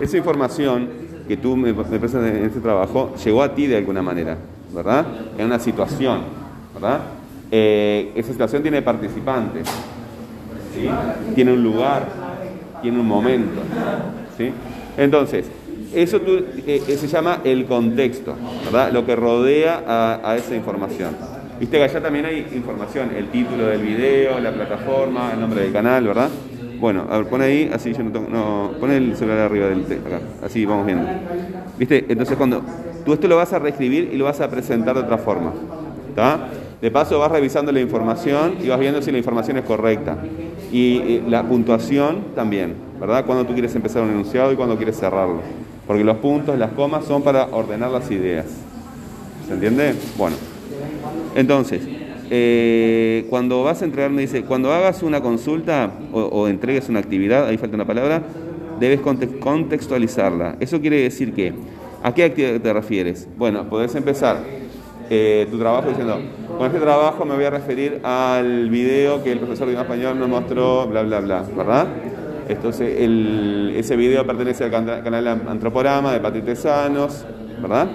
Esa información que tú me, presentas en este trabajo llegó a ti de alguna manera, ¿verdad? En una situación, ¿verdad? Eh, esa situación tiene participantes, tiene un lugar, tiene un momento, ¿sí? Entonces, eso eh, eh, se llama el contexto, ¿verdad? Lo que rodea a, a esa información. Viste que allá también hay información, el título del video, la plataforma, el nombre del canal, ¿verdad? Bueno, a ver, pon ahí, así yo no tengo, no, pon el celular arriba del acá, así vamos viendo. ¿Viste? Entonces cuando tú esto lo vas a reescribir y lo vas a presentar de otra forma, ¿está? De paso vas revisando la información y vas viendo si la información es correcta. Y la puntuación también, ¿verdad? Cuando tú quieres empezar un enunciado y cuando quieres cerrarlo. Porque los puntos, las comas son para ordenar las ideas. ¿Se entiende? Bueno. Entonces, eh, cuando vas a entregar, me dice, cuando hagas una consulta o, entregues una actividad, ahí falta una palabra, debes conte- contextualizarla. Eso quiere decir que, ¿a qué actividad te refieres? Bueno, podés empezar eh, tu trabajo diciendo, con este trabajo me voy a referir al video que el profesor de español nos mostró, bla, bla, bla, ¿verdad? Entonces, el- ese video pertenece al cana- canal Antroporama de Patrick Tesanos, ¿verdad?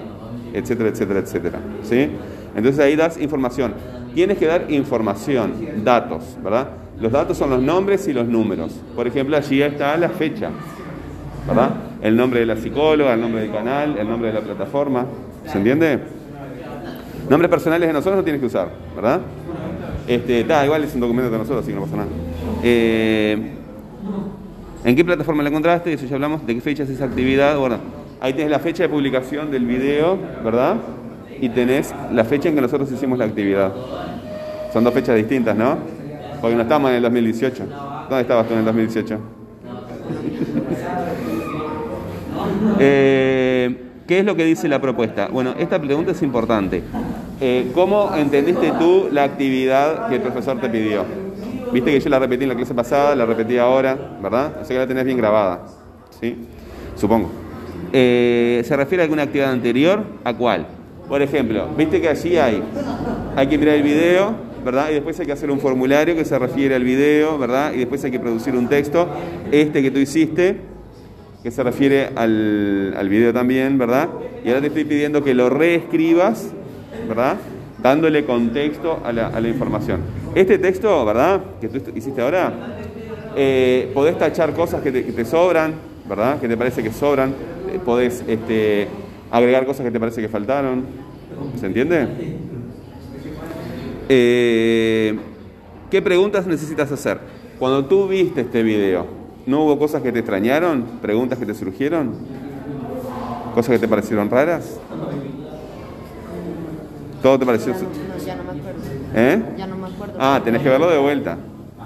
Etcétera, etcétera, etcétera. ¿Sí? Entonces ahí das información. Tienes que dar información, datos, ¿verdad? Los datos son los nombres y los números. Por ejemplo, allí está la fecha, ¿verdad? El nombre de la psicóloga, el nombre del canal, el nombre de la plataforma. ¿Se entiende? Nombres personales de nosotros no tienes que usar, ¿verdad? Este, da, igual es un documento de nosotros, así que no pasa nada. Eh, ¿En qué plataforma la encontraste? Eso ya hablamos. ¿De qué fecha es esa actividad? Bueno, ahí tenés la fecha de publicación del video, ¿verdad? Y tenés la fecha en que nosotros hicimos la actividad. Son dos fechas distintas, ¿no? Porque no estamos en el 2018. ¿Dónde estabas tú en el 2018? Eh, ¿Qué es lo que dice la propuesta? Bueno, esta pregunta es importante. Eh, ¿Cómo entendiste tú la actividad que el profesor te pidió? Viste que yo la repetí en la clase pasada, la repetí ahora, ¿verdad? O sea que la tenés bien grabada, ¿sí? Supongo. Eh, ¿Se refiere a alguna actividad anterior? ¿A cuál? Por ejemplo, viste que allí hay, hay que mirar el video, ¿verdad? Y después hay que hacer un formulario que se refiere al video, ¿verdad? Y después hay que producir un texto, este que tú hiciste, que se refiere al, al video también, ¿verdad? Y ahora te estoy pidiendo que lo reescribas, ¿verdad? Dándole contexto a la, a la información. Este texto, ¿verdad? Que tú hiciste ahora, eh, podés tachar cosas que te, que sobran, ¿verdad? Que te parece que sobran. Eh, podés este, agregar cosas que te parece que faltaron. ¿Se entiende? Eh, ¿Qué preguntas necesitas hacer? Cuando tú viste este video, ¿no hubo cosas que te extrañaron? ¿Preguntas que te surgieron? ¿Cosas que te parecieron raras? ¿Todo te pareció? Ya no, me acuerdo. ¿Eh? Ya no me acuerdo. Ah, tenés que verlo de vuelta.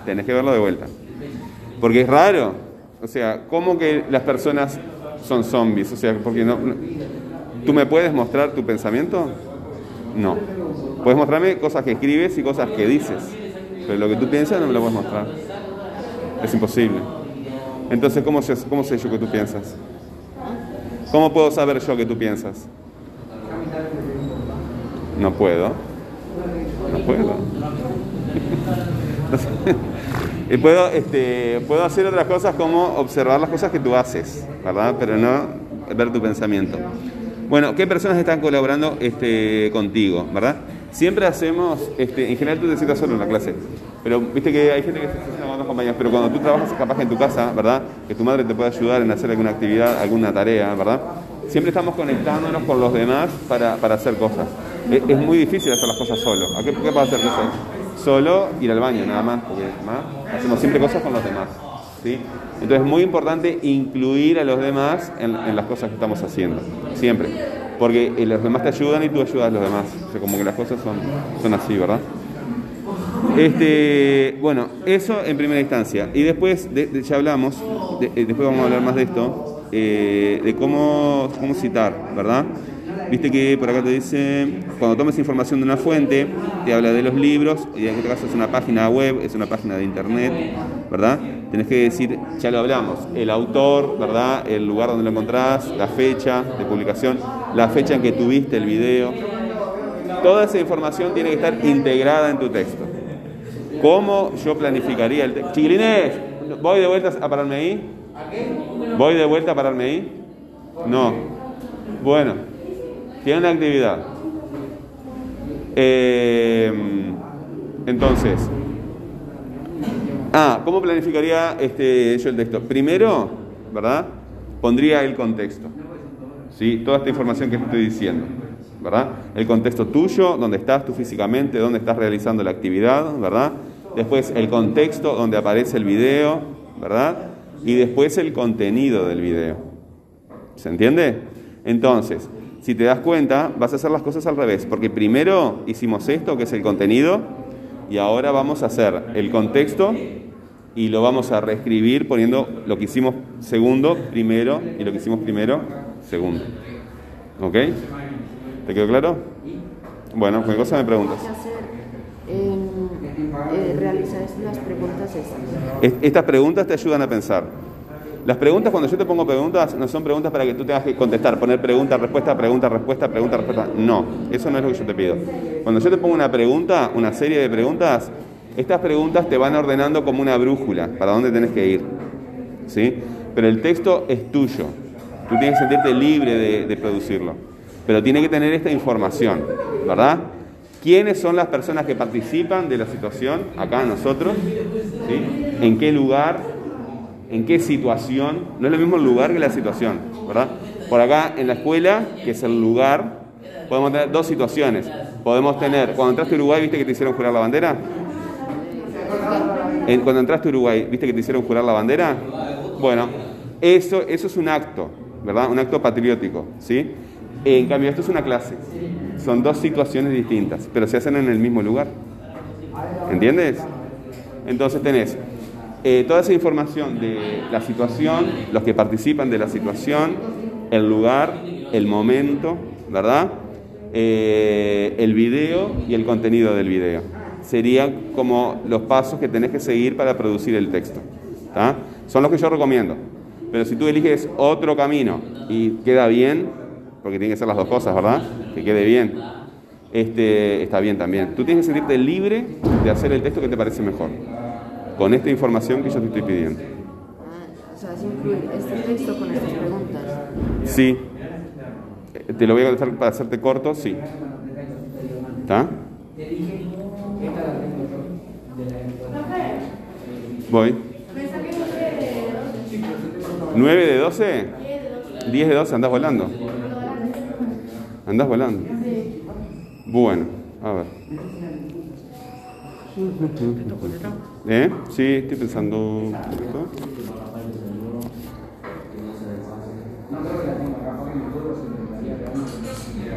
Tenés que verlo de vuelta. Porque es raro. O sea, ¿cómo que las personas son zombies? O sea, porque no, no- ¿Tú me puedes mostrar tu pensamiento? No. Puedes mostrarme cosas que escribes y cosas que dices. Pero lo que tú piensas no me lo puedes mostrar. Es imposible. Entonces, ¿cómo sé, yo que tú piensas? ¿Cómo puedo saber yo que tú piensas? No puedo. No puedo. y puedo, este, puedo hacer otras cosas como observar las cosas que tú haces, ¿verdad? Pero no ver tu pensamiento. Bueno, ¿qué personas están colaborando este, contigo, verdad? Siempre hacemos, este, en general tú te sientas solo en la clase, pero viste que hay gente que se sienta con otros compañeros, pero cuando tú trabajas capaz que en tu casa, ¿verdad? Que tu madre te puede ayudar en hacer alguna actividad, alguna tarea, ¿verdad? Siempre estamos conectándonos con los demás para, para hacer cosas. Es, es muy difícil hacer las cosas solo. ¿A qué, qué puedo hacer? Sé. Solo ir al baño, nada más, porque más hacemos siempre cosas con los demás. ¿Sí? Entonces es muy importante incluir a los demás en, las cosas que estamos haciendo, siempre. Porque eh, los demás te ayudan y tú ayudas a los demás. O sea, como que las cosas son, son así, ¿verdad? Este, bueno, eso en primera instancia. Y después, de- de- ya hablamos, eh, después vamos a hablar más de esto, eh, de cómo, cómo citar, ¿verdad? Viste que por acá te dice, cuando tomes información de una fuente, te habla de los libros, y en este caso es una página web, es una página de internet, ¿verdad? Tenés que decir, ya lo hablamos, el autor, ¿verdad? El lugar donde lo encontrás, la fecha de publicación, la fecha en que tuviste el video. Toda esa información tiene que estar integrada en tu texto. ¿Cómo yo planificaría el texto? Chiquilines, voy de vuelta a pararme ahí. ¿Voy de vuelta a pararme ahí? No. Bueno, tiene una actividad. Eh, entonces, ah, ¿cómo planificaría este, yo el texto? Primero, ¿verdad? Pondría el contexto. ¿Sí? Toda esta información que estoy diciendo. ¿Verdad? El contexto tuyo, donde estás tú físicamente, dónde estás realizando la actividad, ¿verdad? Después el contexto donde aparece el video, ¿verdad? Y después el contenido del video. ¿Se entiende? Entonces, si te das cuenta, vas a hacer las cosas al revés, porque primero hicimos esto, que es el contenido, y ahora vamos a hacer el contexto y lo vamos a reescribir poniendo lo que hicimos segundo, primero, y lo que hicimos primero, segundo. ¿Ok? ¿Te quedó claro? Bueno, ¿qué cosa me preguntas? Realizar las preguntas esas. Estas preguntas te ayudan a pensar. Las preguntas, cuando yo te pongo preguntas, no son preguntas para que tú tengas que contestar, poner pregunta, respuesta, pregunta, respuesta, pregunta, respuesta. No, eso no es lo que yo te pido. Cuando yo te pongo una pregunta, una serie de preguntas, estas preguntas te van ordenando como una brújula para dónde tenés que ir. ¿Sí? Pero el texto es tuyo. Tú tienes que sentirte libre de, de producirlo. Pero tiene que tener esta información, ¿verdad? ¿Quiénes son las personas que participan de la situación? Acá nosotros. ¿sí? ¿En qué lugar? ¿En qué situación? No es lo mismo el lugar que la situación, ¿verdad? Por acá en la escuela, que es el lugar, podemos tener dos situaciones. Podemos tener, cuando entraste a Uruguay, ¿viste que te hicieron jurar la bandera? Cuando entraste a Uruguay, ¿viste que te hicieron jurar la bandera? Bueno, eso, eso es un acto, ¿verdad? Un acto patriótico, ¿sí? En cambio, esto es una clase. Son dos situaciones distintas, pero se hacen en el mismo lugar. ¿Entiendes? Entonces tenés eh, toda esa información de la situación, los que participan de la situación, el lugar, el momento, ¿verdad? Eh, el video y el contenido del video. Serían como los pasos que tenés que seguir para producir el texto. ¿tá? Son los que yo recomiendo. Pero si tú eliges otro camino y queda bien, porque tienen que ser las dos cosas, ¿verdad? Que quede bien. Este, está bien también. Tú tienes que sentirte libre de hacer el texto que te parece mejor. Con esta información que yo te estoy pidiendo. Ah, o sea, es incluir este texto con estas preguntas. Sí. Eh, Te lo voy a contestar para hacerte corto, sí. ¿Está? Voy. ¿9 de 12? ¿10 de 12? ¿Andás volando? ¿Andás volando? Bueno, a ver. ¿Eh? Sí, estoy pensando. un